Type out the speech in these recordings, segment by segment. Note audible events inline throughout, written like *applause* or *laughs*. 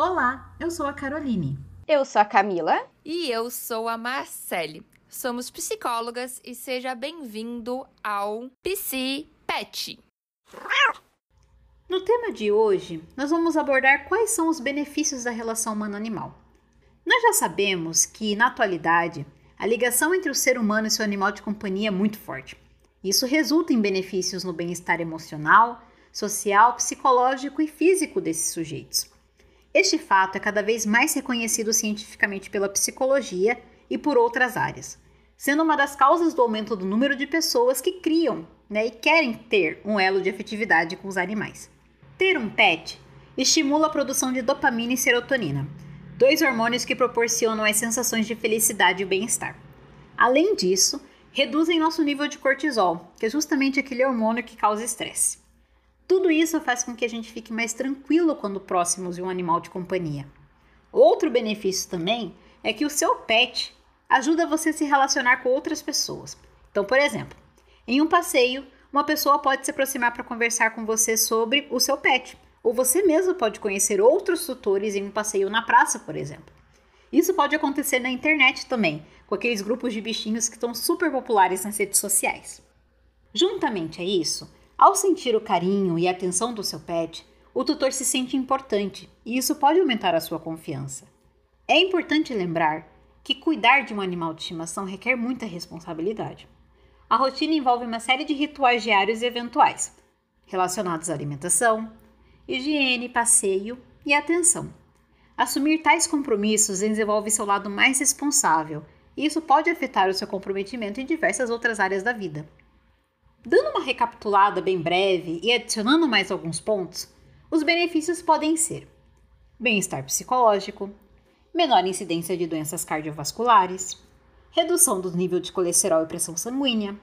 Olá, eu sou a Caroline. Eu sou a Camila. E eu sou a Marcele. Somos psicólogas e seja bem-vindo ao Psi Pet. No tema de hoje, nós vamos abordar quais são os benefícios da relação humano-animal. Nós já sabemos que, na atualidade, a ligação entre o ser humano e seu animal de companhia é muito forte. Isso resulta em benefícios no bem-estar emocional, social, psicológico e físico desses sujeitos. Este fato é cada vez mais reconhecido cientificamente pela psicologia e por outras áreas, sendo uma das causas do aumento do número de pessoas que criam né, e querem ter um elo de afetividade com os animais. Ter um pet estimula a produção de dopamina e serotonina, dois hormônios que proporcionam as sensações de felicidade e bem-estar. Além disso, reduzem nosso nível de cortisol, que é justamente aquele hormônio que causa estresse. Tudo isso faz com que a gente fique mais tranquilo quando próximos de um animal de companhia. Outro benefício também é que o seu pet ajuda você a se relacionar com outras pessoas. Então, por exemplo, em um passeio, uma pessoa pode se aproximar para conversar com você sobre o seu pet, ou você mesmo pode conhecer outros tutores em um passeio na praça, por exemplo. Isso pode acontecer na internet também, com aqueles grupos de bichinhos que estão super populares nas redes sociais. Juntamente a isso, ao sentir o carinho e a atenção do seu pet, o tutor se sente importante e isso pode aumentar a sua confiança. É importante lembrar que cuidar de um animal de estimação requer muita responsabilidade. A rotina envolve uma série de rituais diários e eventuais, relacionados à alimentação, higiene, passeio e atenção. Assumir tais compromissos desenvolve seu lado mais responsável, e isso pode afetar o seu comprometimento em diversas outras áreas da vida. Dando uma recapitulada bem breve e adicionando mais alguns pontos, os benefícios podem ser bem-estar psicológico, menor incidência de doenças cardiovasculares, redução do nível de colesterol e pressão sanguínea,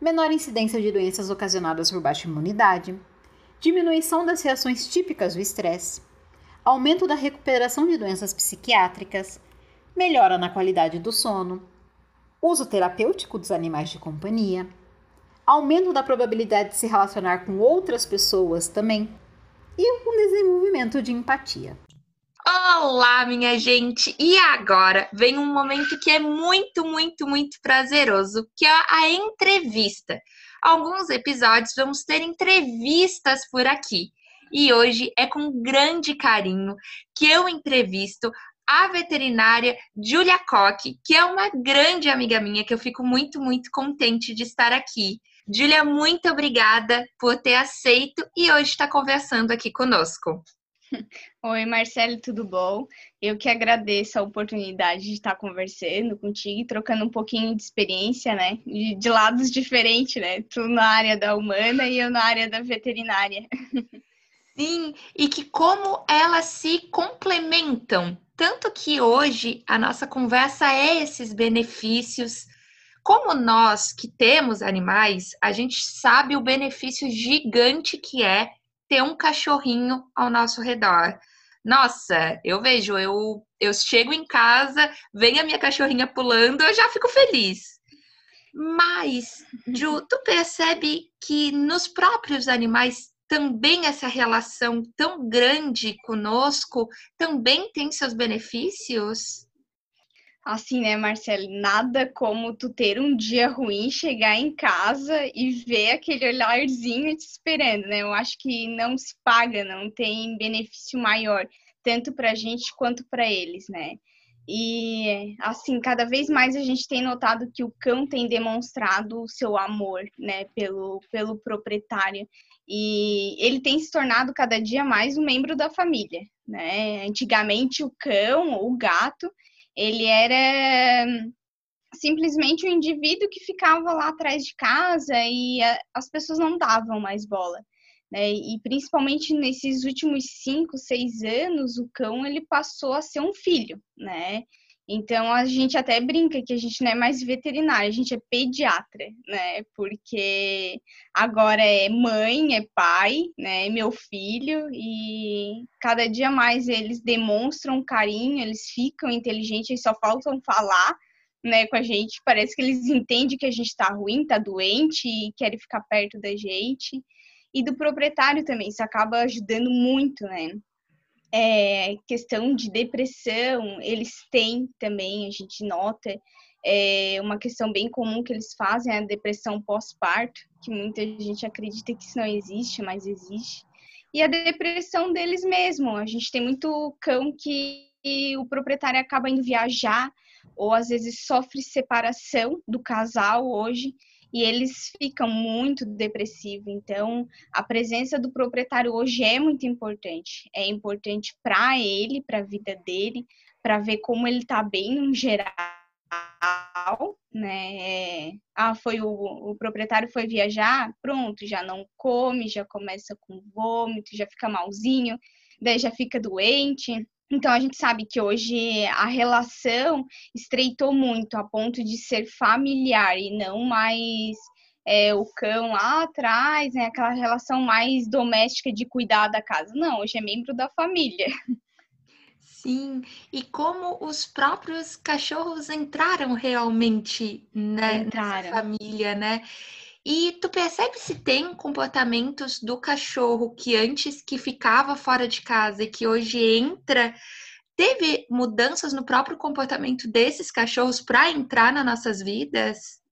menor incidência de doenças ocasionadas por baixa imunidade, diminuição das reações típicas do estresse, aumento da recuperação de doenças psiquiátricas, melhora na qualidade do sono, uso terapêutico dos animais de companhia, aumento da probabilidade de se relacionar com outras pessoas também, e o desenvolvimento de empatia. Olá, minha gente! E agora vem um momento que é muito, muito, muito prazeroso, que é a entrevista. Alguns episódios vamos ter entrevistas por aqui. E hoje é com grande carinho que eu entrevisto a veterinária Julia Koch, que é uma grande amiga minha, que eu fico muito, muito contente de estar aqui. Julia, muito obrigada por ter aceito e hoje estar conversando aqui conosco. *laughs* Oi, Marcelo, tudo bom? Eu que agradeço a oportunidade de estar conversando contigo e trocando um pouquinho de experiência, né? De, de lados diferentes, né? Tu na área da humana e eu na área da veterinária. *laughs* Sim, e que como elas se complementam. Tanto que hoje a nossa conversa é esses benefícios. Como nós que temos animais, a gente sabe o benefício gigante que é ter um cachorrinho ao nosso redor. Nossa, eu vejo, eu, eu chego em casa, vem a minha cachorrinha pulando, eu já fico feliz. Mas, Ju, *laughs* tu percebe que nos próprios animais também essa relação tão grande conosco também tem seus benefícios? Assim, né, Marcelo, nada como tu ter um dia ruim, chegar em casa e ver aquele olharzinho te esperando, né? Eu acho que não se paga, não tem benefício maior, tanto para a gente quanto para eles, né? E assim, cada vez mais a gente tem notado que o cão tem demonstrado o seu amor, né, pelo, pelo proprietário. E ele tem se tornado cada dia mais um membro da família, né? Antigamente o cão ou o gato ele era simplesmente um indivíduo que ficava lá atrás de casa e a, as pessoas não davam mais bola. Né? E principalmente nesses últimos cinco, seis anos, o cão ele passou a ser um filho, né? Então a gente até brinca que a gente não é mais veterinário, a gente é pediatra, né? Porque agora é mãe, é pai, né? É meu filho e cada dia mais eles demonstram carinho, eles ficam inteligentes, eles só faltam falar, né, com a gente. Parece que eles entendem que a gente tá ruim, tá doente e querem ficar perto da gente. E do proprietário também, isso acaba ajudando muito, né? É, questão de depressão, eles têm também, a gente nota, é uma questão bem comum que eles fazem, a depressão pós-parto, que muita gente acredita que isso não existe, mas existe. E a depressão deles mesmo. A gente tem muito cão que o proprietário acaba indo viajar, ou às vezes sofre separação do casal hoje e eles ficam muito depressivos. Então, a presença do proprietário hoje é muito importante. É importante para ele, para a vida dele, para ver como ele está bem no geral, né? É, ah, foi o, o proprietário foi viajar, pronto, já não come, já começa com vômito, já fica malzinho, daí já fica doente. Então, a gente sabe que hoje a relação estreitou muito a ponto de ser familiar e não mais é, o cão lá atrás, né? Aquela relação mais doméstica de cuidar da casa. Não, hoje é membro da família. Sim, e como os próprios cachorros entraram realmente né, entraram. nessa família, né? E tu percebe se tem comportamentos do cachorro que antes que ficava fora de casa e que hoje entra, teve mudanças no próprio comportamento desses cachorros para entrar nas nossas vidas?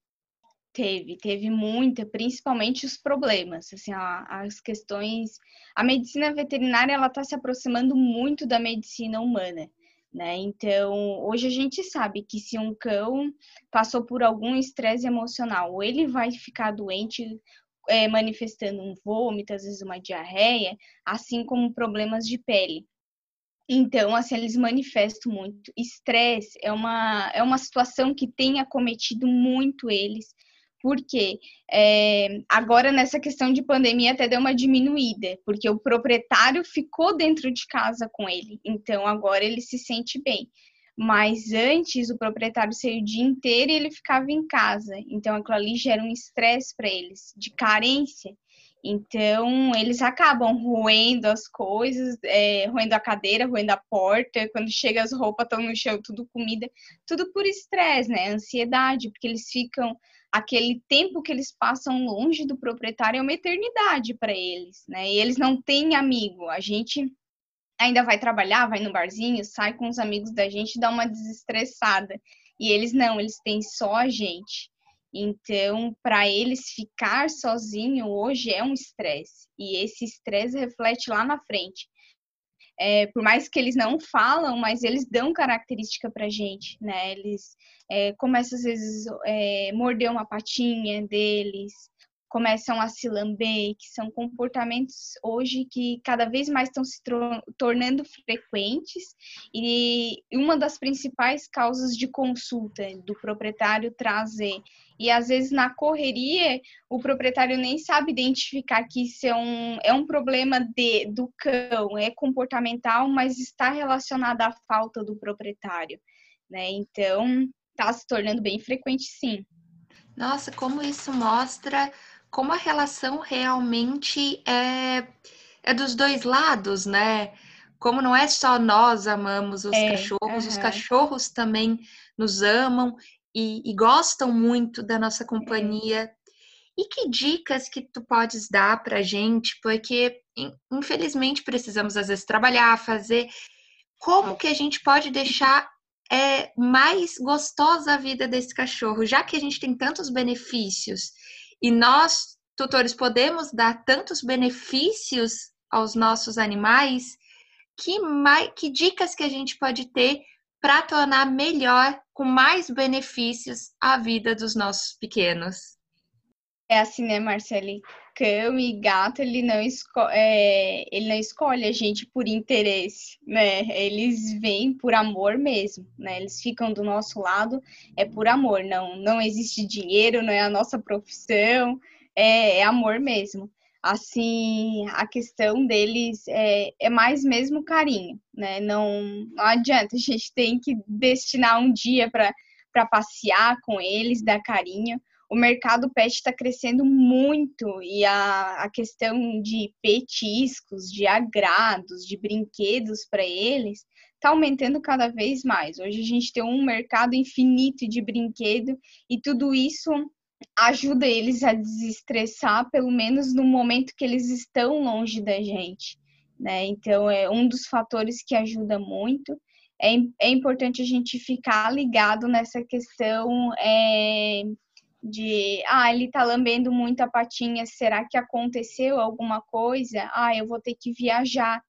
Teve, teve muita, principalmente os problemas, assim, as questões. A medicina veterinária ela está se aproximando muito da medicina humana. Né? Então, hoje a gente sabe que se um cão passou por algum estresse emocional, ou ele vai ficar doente, é, manifestando um vômito, às vezes uma diarreia, assim como problemas de pele. Então, assim, eles manifestam muito. Estresse é uma, é uma situação que tem acometido muito eles porque é, agora nessa questão de pandemia até deu uma diminuída, porque o proprietário ficou dentro de casa com ele, então agora ele se sente bem. Mas antes o proprietário saiu o dia inteiro e ele ficava em casa, então aquilo ali gera um estresse para eles, de carência. Então, eles acabam roendo as coisas, é, roendo a cadeira, roendo a porta. Quando chega, as roupas estão no chão, tudo comida, tudo por estresse, né? Ansiedade, porque eles ficam aquele tempo que eles passam longe do proprietário é uma eternidade para eles, né? E eles não têm amigo. A gente ainda vai trabalhar, vai no barzinho, sai com os amigos da gente, dá uma desestressada. E eles não, eles têm só a gente. Então, para eles ficar sozinho hoje é um estresse. E esse estresse reflete lá na frente é, por mais que eles não falam, mas eles dão característica pra gente, né? Eles é, começam às vezes é, morder uma patinha deles, começam a se lamber, que são comportamentos hoje que cada vez mais estão se tornando frequentes e uma das principais causas de consulta do proprietário trazer e às vezes na correria o proprietário nem sabe identificar que isso é um, é um problema de, do cão, é comportamental, mas está relacionado à falta do proprietário, né? Então está se tornando bem frequente, sim. Nossa, como isso mostra como a relação realmente é, é dos dois lados, né? Como não é só nós amamos os é, cachorros, os cachorros também nos amam e, e gostam muito da nossa companhia. E que dicas que tu podes dar para gente? Porque infelizmente precisamos às vezes trabalhar, fazer. Como que a gente pode deixar é, mais gostosa a vida desse cachorro, já que a gente tem tantos benefícios e nós, tutores, podemos dar tantos benefícios aos nossos animais, que, mais, que dicas que a gente pode ter para tornar melhor, com mais benefícios, a vida dos nossos pequenos? É assim, né, Marcele? Cão e gato, ele não, esco é, ele não escolhe a gente por interesse, né? Eles vêm por amor mesmo, né? Eles ficam do nosso lado, é por amor, não, não existe dinheiro, não é a nossa profissão, é, é amor mesmo. Assim, a questão deles é, é mais mesmo carinho, né? Não, não adianta, *laughs* a gente tem que destinar um dia para passear com eles, dar carinho o mercado pet está crescendo muito e a, a questão de petiscos, de agrados, de brinquedos para eles está aumentando cada vez mais. Hoje a gente tem um mercado infinito de brinquedo e tudo isso ajuda eles a desestressar, pelo menos no momento que eles estão longe da gente. né? Então, é um dos fatores que ajuda muito. É, é importante a gente ficar ligado nessa questão é, de, ah, ele tá lambendo muito a patinha, será que aconteceu alguma coisa? Ah, eu vou ter que viajar.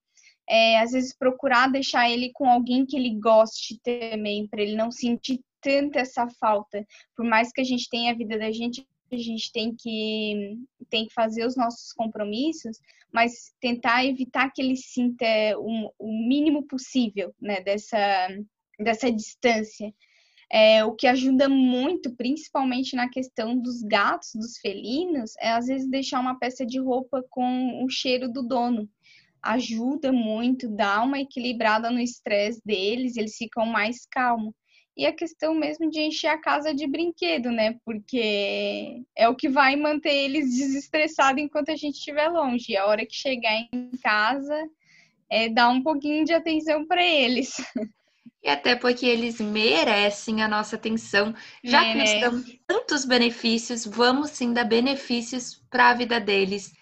É, às vezes procurar deixar ele com alguém que ele goste também, para ele não sentir tanto essa falta. Por mais que a gente tenha a vida da gente, a gente tem que, tem que fazer os nossos compromissos, mas tentar evitar que ele sinta o, o mínimo possível né, dessa, dessa distância. É, o que ajuda muito, principalmente na questão dos gatos, dos felinos, é às vezes deixar uma peça de roupa com o cheiro do dono. Ajuda muito, dá uma equilibrada no estresse deles, eles ficam mais calmos e a questão mesmo de encher a casa de brinquedo, né? Porque é o que vai manter eles *laughs* desestressados enquanto a gente estiver longe. E a hora que chegar em casa, é dar um pouquinho de atenção para eles. *laughs* E até porque eles merecem a nossa atenção. Já Merece. que nós damos tantos benefícios, vamos sim dar benefícios para a vida deles.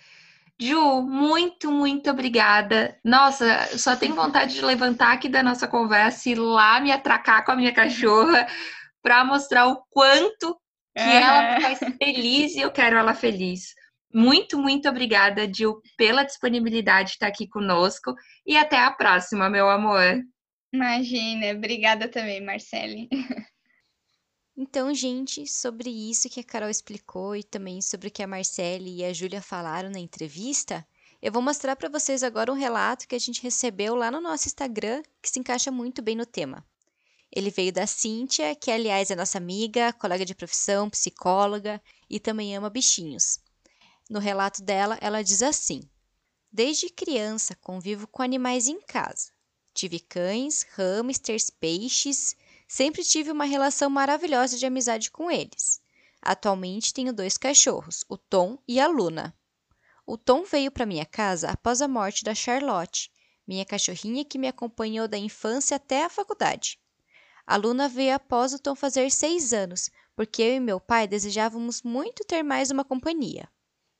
Ju, muito, muito obrigada. Nossa, só tenho vontade de levantar aqui da nossa conversa e ir lá me atracar com a minha cachorra *laughs* para mostrar o quanto que é. ela me faz feliz e eu quero ela feliz. Muito, muito obrigada, Gil, pela disponibilidade de estar aqui conosco e até a próxima, meu amor. Imagina, obrigada também, Marcele. Então, gente, sobre isso que a Carol explicou e também sobre o que a Marcele e a Júlia falaram na entrevista, eu vou mostrar para vocês agora um relato que a gente recebeu lá no nosso Instagram, que se encaixa muito bem no tema. Ele veio da Cíntia, que aliás é nossa amiga, colega de profissão, psicóloga e também ama bichinhos. No relato dela, ela diz assim: Desde criança convivo com animais em casa. Tive cães, hamsters, peixes Sempre tive uma relação maravilhosa de amizade com eles. Atualmente tenho dois cachorros, o Tom e a Luna. O Tom veio para minha casa após a morte da Charlotte, minha cachorrinha que me acompanhou da infância até a faculdade. A Luna veio após o Tom fazer seis anos, porque eu e meu pai desejávamos muito ter mais uma companhia.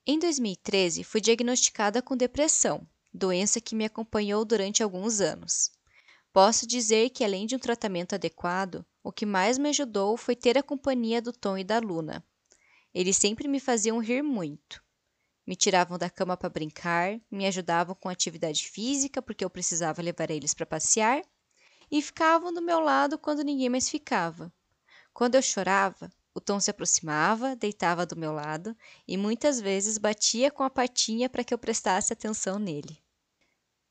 Em 2013, fui diagnosticada com depressão, doença que me acompanhou durante alguns anos. Posso dizer que, além de um tratamento adequado, o que mais me ajudou foi ter a companhia do Tom e da Luna. Eles sempre me faziam rir muito. Me tiravam da cama para brincar, me ajudavam com atividade física porque eu precisava levar eles para passear e ficavam do meu lado quando ninguém mais ficava. Quando eu chorava, o Tom se aproximava, deitava do meu lado e muitas vezes batia com a patinha para que eu prestasse atenção nele.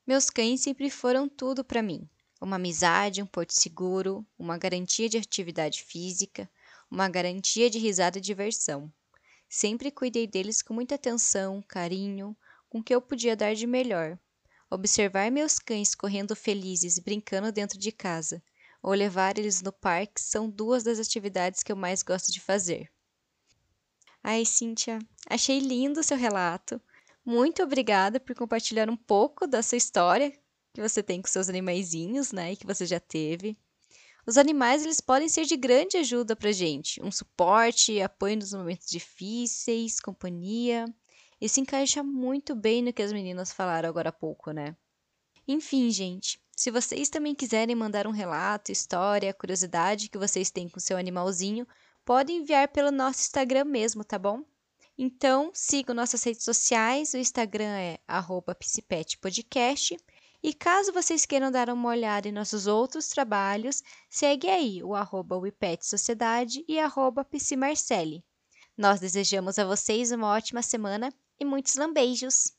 Meus cães sempre foram tudo para mim uma amizade, um porto seguro, uma garantia de atividade física, uma garantia de risada e diversão. Sempre cuidei deles com muita atenção, carinho, com o que eu podia dar de melhor. Observar meus cães correndo felizes, brincando dentro de casa, ou levar eles no parque são duas das atividades que eu mais gosto de fazer. Ai, Cíntia, achei lindo o seu relato. Muito obrigada por compartilhar um pouco da sua história que você tem com seus animaizinhos, né, e que você já teve. Os animais eles podem ser de grande ajuda para gente, um suporte, apoio nos momentos difíceis, companhia. Se encaixa muito bem no que as meninas falaram agora há pouco, né? Enfim, gente, se vocês também quiserem mandar um relato, história, curiosidade que vocês têm com seu animalzinho, podem enviar pelo nosso Instagram mesmo, tá bom? Então, sigam nossas redes sociais, o Instagram é psipetpodcast e caso vocês queiram dar uma olhada em nossos outros trabalhos, segue aí o arroba Wipet Sociedade e arroba Nós desejamos a vocês uma ótima semana e muitos lambeijos!